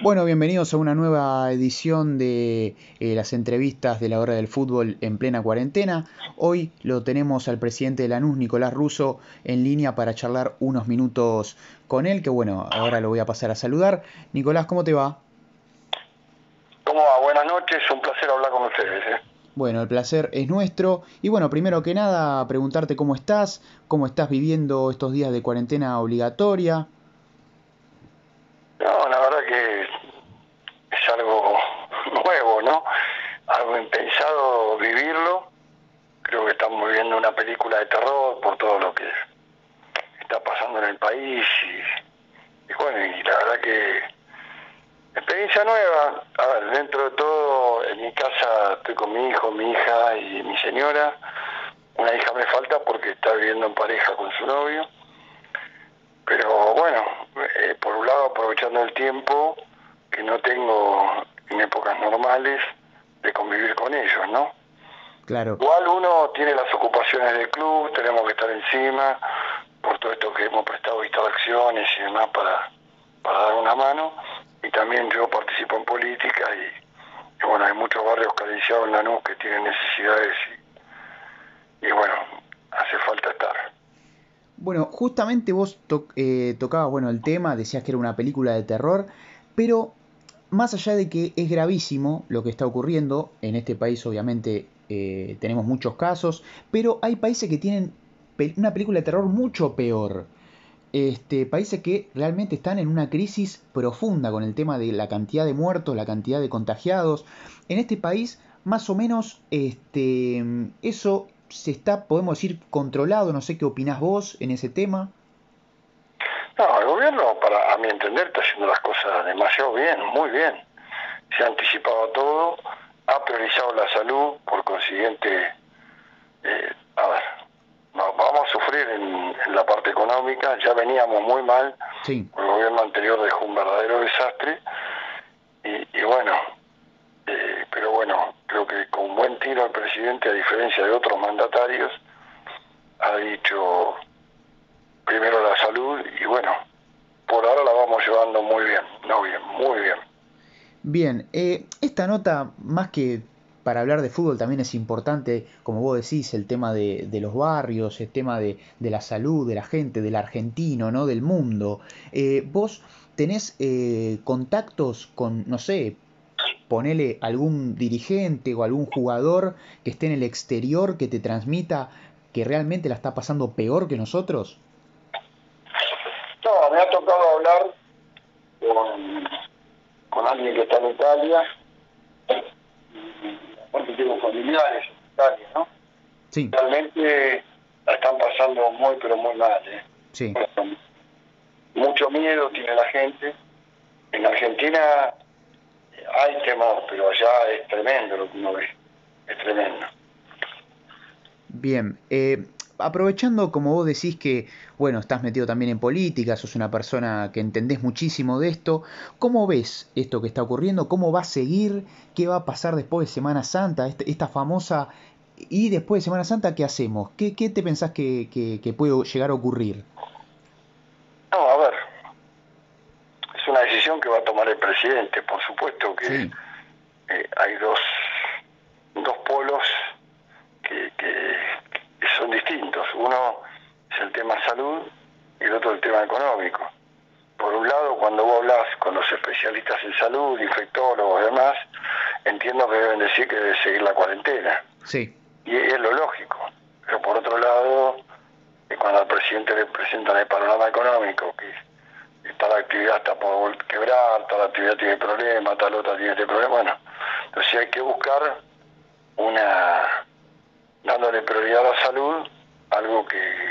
Bueno, bienvenidos a una nueva edición de eh, las entrevistas de la hora del fútbol en plena cuarentena. Hoy lo tenemos al presidente de Lanús, Nicolás Russo, en línea para charlar unos minutos con él, que bueno, ahora lo voy a pasar a saludar. Nicolás, ¿cómo te va? ¿Cómo va? Buenas noches, un placer hablar con ustedes. ¿eh? Bueno, el placer es nuestro. Y bueno, primero que nada, preguntarte cómo estás, cómo estás viviendo estos días de cuarentena obligatoria. No, la verdad que es algo nuevo, ¿no? Algo impensado vivirlo. Creo que estamos viviendo una película de terror por todo lo que está pasando en el país y, y bueno, y la verdad que experiencia nueva. A ver, dentro de todo, en mi casa estoy con mi hijo, mi hija y mi señora. Una hija me falta porque está viviendo en pareja con su novio. Pero bueno, eh, por un lado aprovechando el tiempo que no tengo en épocas normales de convivir con ellos, ¿no? Claro. Igual uno tiene las ocupaciones del club, tenemos que estar encima por todo esto que hemos prestado instalaciones y demás para, para dar una mano. Y también yo participo en política y, bueno, hay muchos barrios carenciados en Lanús que tienen necesidades y, y bueno, hace falta estar. Bueno, justamente vos eh, tocabas bueno, el tema, decías que era una película de terror, pero más allá de que es gravísimo lo que está ocurriendo, en este país obviamente eh, tenemos muchos casos, pero hay países que tienen una película de terror mucho peor. Este, países que realmente están en una crisis profunda con el tema de la cantidad de muertos, la cantidad de contagiados. En este país, más o menos, este, eso se está, podemos decir, controlado. No sé qué opinás vos en ese tema. No, el gobierno, para, a mi entender, está haciendo las cosas demasiado bien, muy bien. Se ha anticipado todo, ha priorizado la salud, por consiguiente, eh, a ver, vamos a sufrir en, la parte económica, ya veníamos muy mal, sí. el gobierno anterior dejó un verdadero desastre, y, y bueno, eh, pero bueno, creo que con buen tiro el presidente, a diferencia de otros mandatarios, ha dicho primero la salud y bueno, por ahora la vamos llevando muy bien, no bien, muy bien. Bien, eh, esta nota, más que para hablar de fútbol también es importante, como vos decís, el tema de, de los barrios, el tema de, la salud, de la gente, del argentino, ¿no? Del mundo. Eh, vos tenés eh, contactos con, no sé, ponele algún dirigente o algún jugador que esté en el exterior que te transmita que realmente la está pasando peor que nosotros? No, me ha tocado hablar con, con alguien que está en Italia, porque tengo familiares en Italia, ¿no? Sí. Realmente la están pasando muy, pero muy mal, ¿eh? Sí. Mucho miedo tiene la gente. En Argentina hay temor, pero allá es tremendo lo que uno ve, es tremendo. Bien, eh, aprovechando como vos decís que, bueno, estás metido también en política, sos una persona que entendés muchísimo de esto, ¿cómo ves esto que está ocurriendo? ¿Cómo va a seguir? ¿Qué va a pasar después de Semana Santa? Esta, esta famosa... ¿Y después de Semana Santa qué hacemos? ¿Qué, qué te pensás que, que, que puede llegar a ocurrir? No, a ver, es una decisión que va a tomar el presidente. Por supuesto que Sí. eh, hay dos polos que, que, que son distintos. Uno es el tema salud y el otro el tema económico. Por un lado, cuando vos hablas con los especialistas en salud, infectólogos y demás, entiendo que deben decir que debe seguir la cuarentena. Sí, Y es lo lógico. Pero por otro lado, eh, cuando al presidente le presentan el panorama económico, que tal actividad está por quebrar, tal actividad tiene problemas, tal otra tiene este problema, bueno, entonces hay que buscar una, dándole prioridad a la salud, algo que,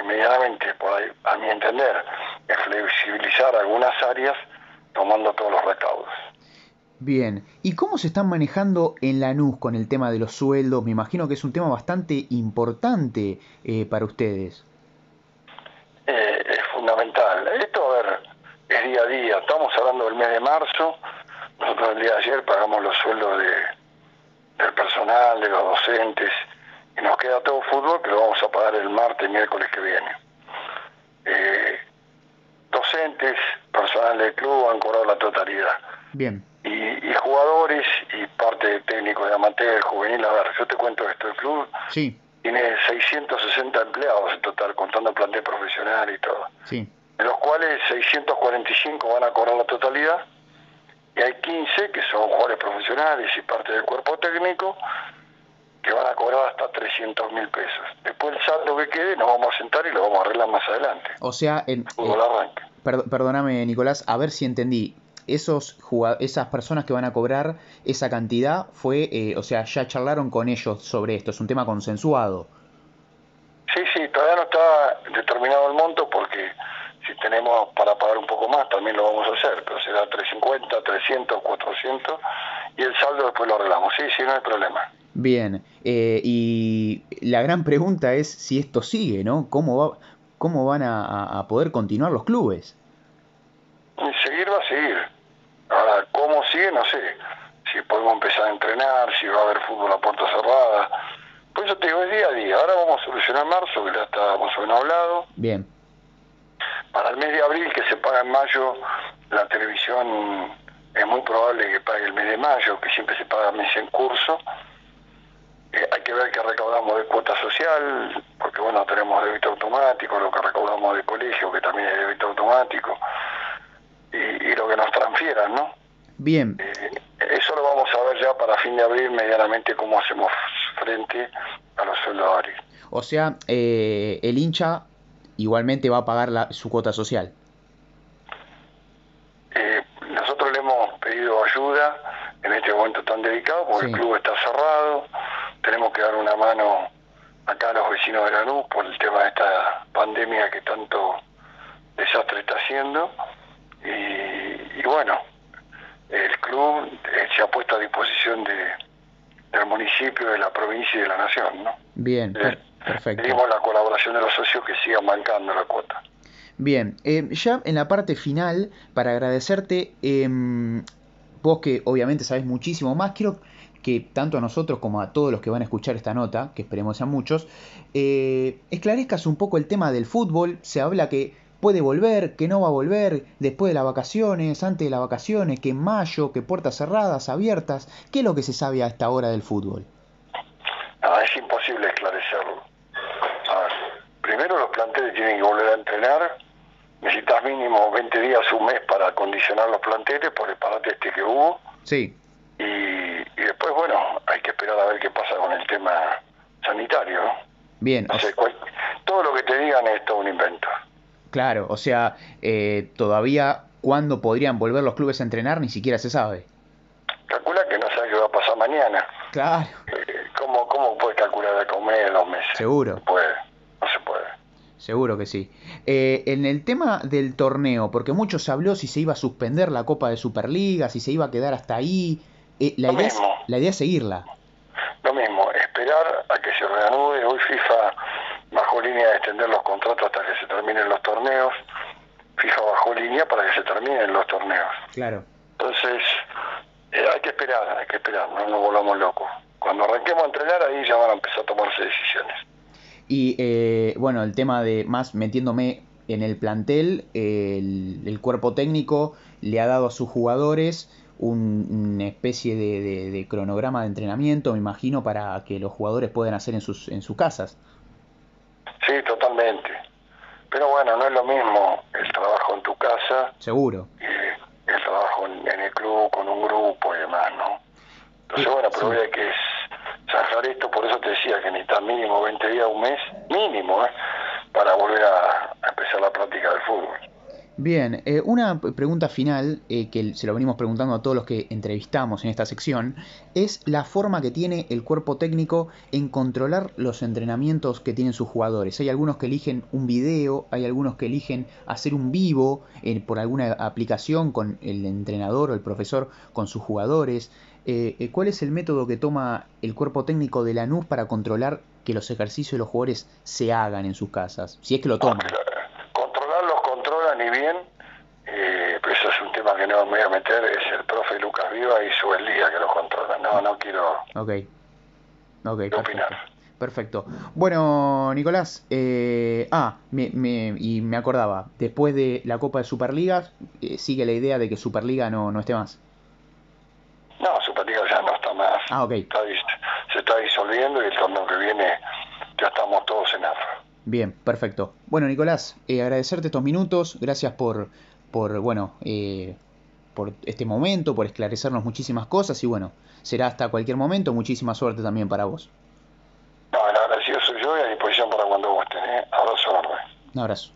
que medianamente, por ahí, a mi entender, es flexibilizar algunas áreas tomando todos los recaudos. bien. ¿Y cómo se están manejando en Lanús con el tema de los sueldos? Me imagino que es un tema bastante importante eh, para ustedes. eh, es fundamental. Esto, a ver, es día a día. Estamos hablando del mes de marzo. Nosotros el día de ayer pagamos los sueldos de, del personal, de los docentes, y nos queda todo fútbol que lo vamos el martes, miércoles que viene. Eh, docentes, personal del club han cobrado la totalidad. Bien. Y, jugadores y parte de técnico de amateur, juvenil, a ver, yo te cuento esto, el club sí. tiene 660 empleados en total, contando plantel profesional y todo. Sí. De los cuales 645 van a cobrar la totalidad y hay 15 que son jugadores profesionales y parte del cuerpo técnico que van a cobrar hasta 300 mil pesos. Después el saldo que quede nos vamos a sentar y lo vamos a arreglar más adelante. O sea, en, eh, perdóname Nicolás, a ver si entendí. Esos esas personas que van a cobrar esa cantidad fue, eh, o sea, ya charlaron con ellos sobre esto, es un tema consensuado. Sí, sí, todavía no está determinado el monto porque si tenemos para pagar un poco más también lo vamos a hacer, pero será 350, 300, 400 y el saldo después lo arreglamos. Sí, sí, no hay problema. Bien, eh, y la gran pregunta es si esto sigue, ¿no? ¿Cómo, va, cómo van a, poder continuar los clubes? Seguir va a seguir. Ahora, ¿cómo sigue? No sé. Si podemos empezar a entrenar, si va a haber fútbol a puerta cerrada. Pues eso te digo, es día a día. Ahora vamos a solucionar marzo, que ya estábamos o hablado. Bien. Para el mes de abril, que se paga en mayo, la televisión es muy probable que pague el mes de mayo, que siempre se paga mes en curso que ver qué recaudamos de cuota social, porque bueno, tenemos débito automático, lo que recaudamos de colegio, que también es débito automático, y, lo que nos transfieran, ¿no? Bien. Eh, eso lo vamos a ver ya para fin de abril, medianamente, cómo hacemos frente a los soldadores. O sea, eh, el hincha igualmente va a pagar la, su cuota social. nosotros le hemos pedido ayuda en este momento tan delicado, porque el club está cerrado tenemos que dar una mano acá a los vecinos de la luz por el tema de esta pandemia que tanto desastre está haciendo. Y, bueno, el club eh, se ha puesto a disposición de, del municipio, de la provincia y de la nación. ¿no? Bien, eh, perfecto. Pedimos la colaboración de los socios que sigan bancando la cuota. Bien, eh, ya en la parte final, para agradecerte, em, vos que obviamente sabes muchísimo más, quiero que tanto a nosotros como a todos los que van a escuchar esta nota, que esperemos sean muchos, eh, esclarezcas un poco el tema del fútbol. Se habla que puede volver, que no va a volver después de las vacaciones, antes de las vacaciones, que en mayo, que puertas cerradas, abiertas. ¿Qué es lo que se sabe a esta hora del fútbol? es imposible esclarecerlo. primero los planteles tienen que volver a entrenar. Necesitas mínimo 20 días, un mes para acondicionar los planteles por el parate este que hubo. Sí. Y, después, bueno, hay que esperar a ver qué pasa con el tema sanitario. Bien. todo lo que te digan es todo un invento. Claro, o sea, eh, todavía cuándo podrían volver los clubes a entrenar ni siquiera se sabe. Calcula que no sabe qué va a pasar mañana. Claro. Eh, ¿cómo, ¿Cómo puede calcular de comer en dos meses? Seguro. No puede, no se puede. Seguro que sí. Eh, en el tema del torneo, porque mucho se habló si se iba a suspender la Copa de Superliga, si se iba a quedar hasta ahí, eh, la, idea Es, la idea es seguirla. Lo mismo, esperar a que se reanude. Hoy FIFA bajó línea de extender los contratos hasta que se terminen los torneos. FIFA bajó línea para que se terminen los torneos. Claro. Entonces, eh, hay que esperar, hay que esperar, no nos volvamos locos. Cuando arranquemos a entrenar, ahí ya van a empezar a tomarse decisiones. Y eh, bueno, el tema de más metiéndome en el plantel, el, el cuerpo técnico le ha dado a sus jugadores una especie de, cronograma de entrenamiento, me imagino, para que los jugadores puedan hacer en sus, en sus casas. Sí, totalmente. Pero bueno, no es lo mismo el trabajo en tu casa. Seguro. Y el trabajo en, el club, con un grupo y demás, ¿no? Entonces, bueno, pero hay que zanjar esto, por eso te decía que necesitas mínimo 20 días, un mes, mínimo, ¿eh? para volver a empezar la práctica del fútbol. Bien, eh, una pregunta final eh, que se lo venimos preguntando a todos los que entrevistamos en esta sección es la forma que tiene el cuerpo técnico en controlar los entrenamientos que tienen sus jugadores. Hay algunos que eligen un video, hay algunos que eligen hacer un vivo eh, por alguna aplicación con el entrenador o el profesor con sus jugadores. ¿Cuál es el método que toma el cuerpo técnico de la NUS para controlar que los ejercicios de los jugadores se hagan en sus casas? Si es que lo toman ni bien, eh, pero eso es un tema que no me voy a meter, es el profe Lucas Viva y su el día que lo controla. No, no quiero okay. Okay, opinar. Perfecto. Bueno, Nicolás, eh, ah, me, me, y me acordaba, después de la Copa de Superliga, eh, sigue la idea de que Superliga no, no esté más. No, Superliga ya no está más. Ah, ok. Está se está disolviendo y el torneo que viene ya estamos todos en AFA. Bien, perfecto. Bueno, Nicolás, eh, agradecerte estos minutos, gracias por, por bueno, eh, por este momento, por esclarecernos muchísimas cosas y bueno, será hasta cualquier momento, muchísima suerte también para vos. No, el agradecido soy yo y a disposición para cuando gusten. ¿eh? Abrazo enorme. Un abrazo.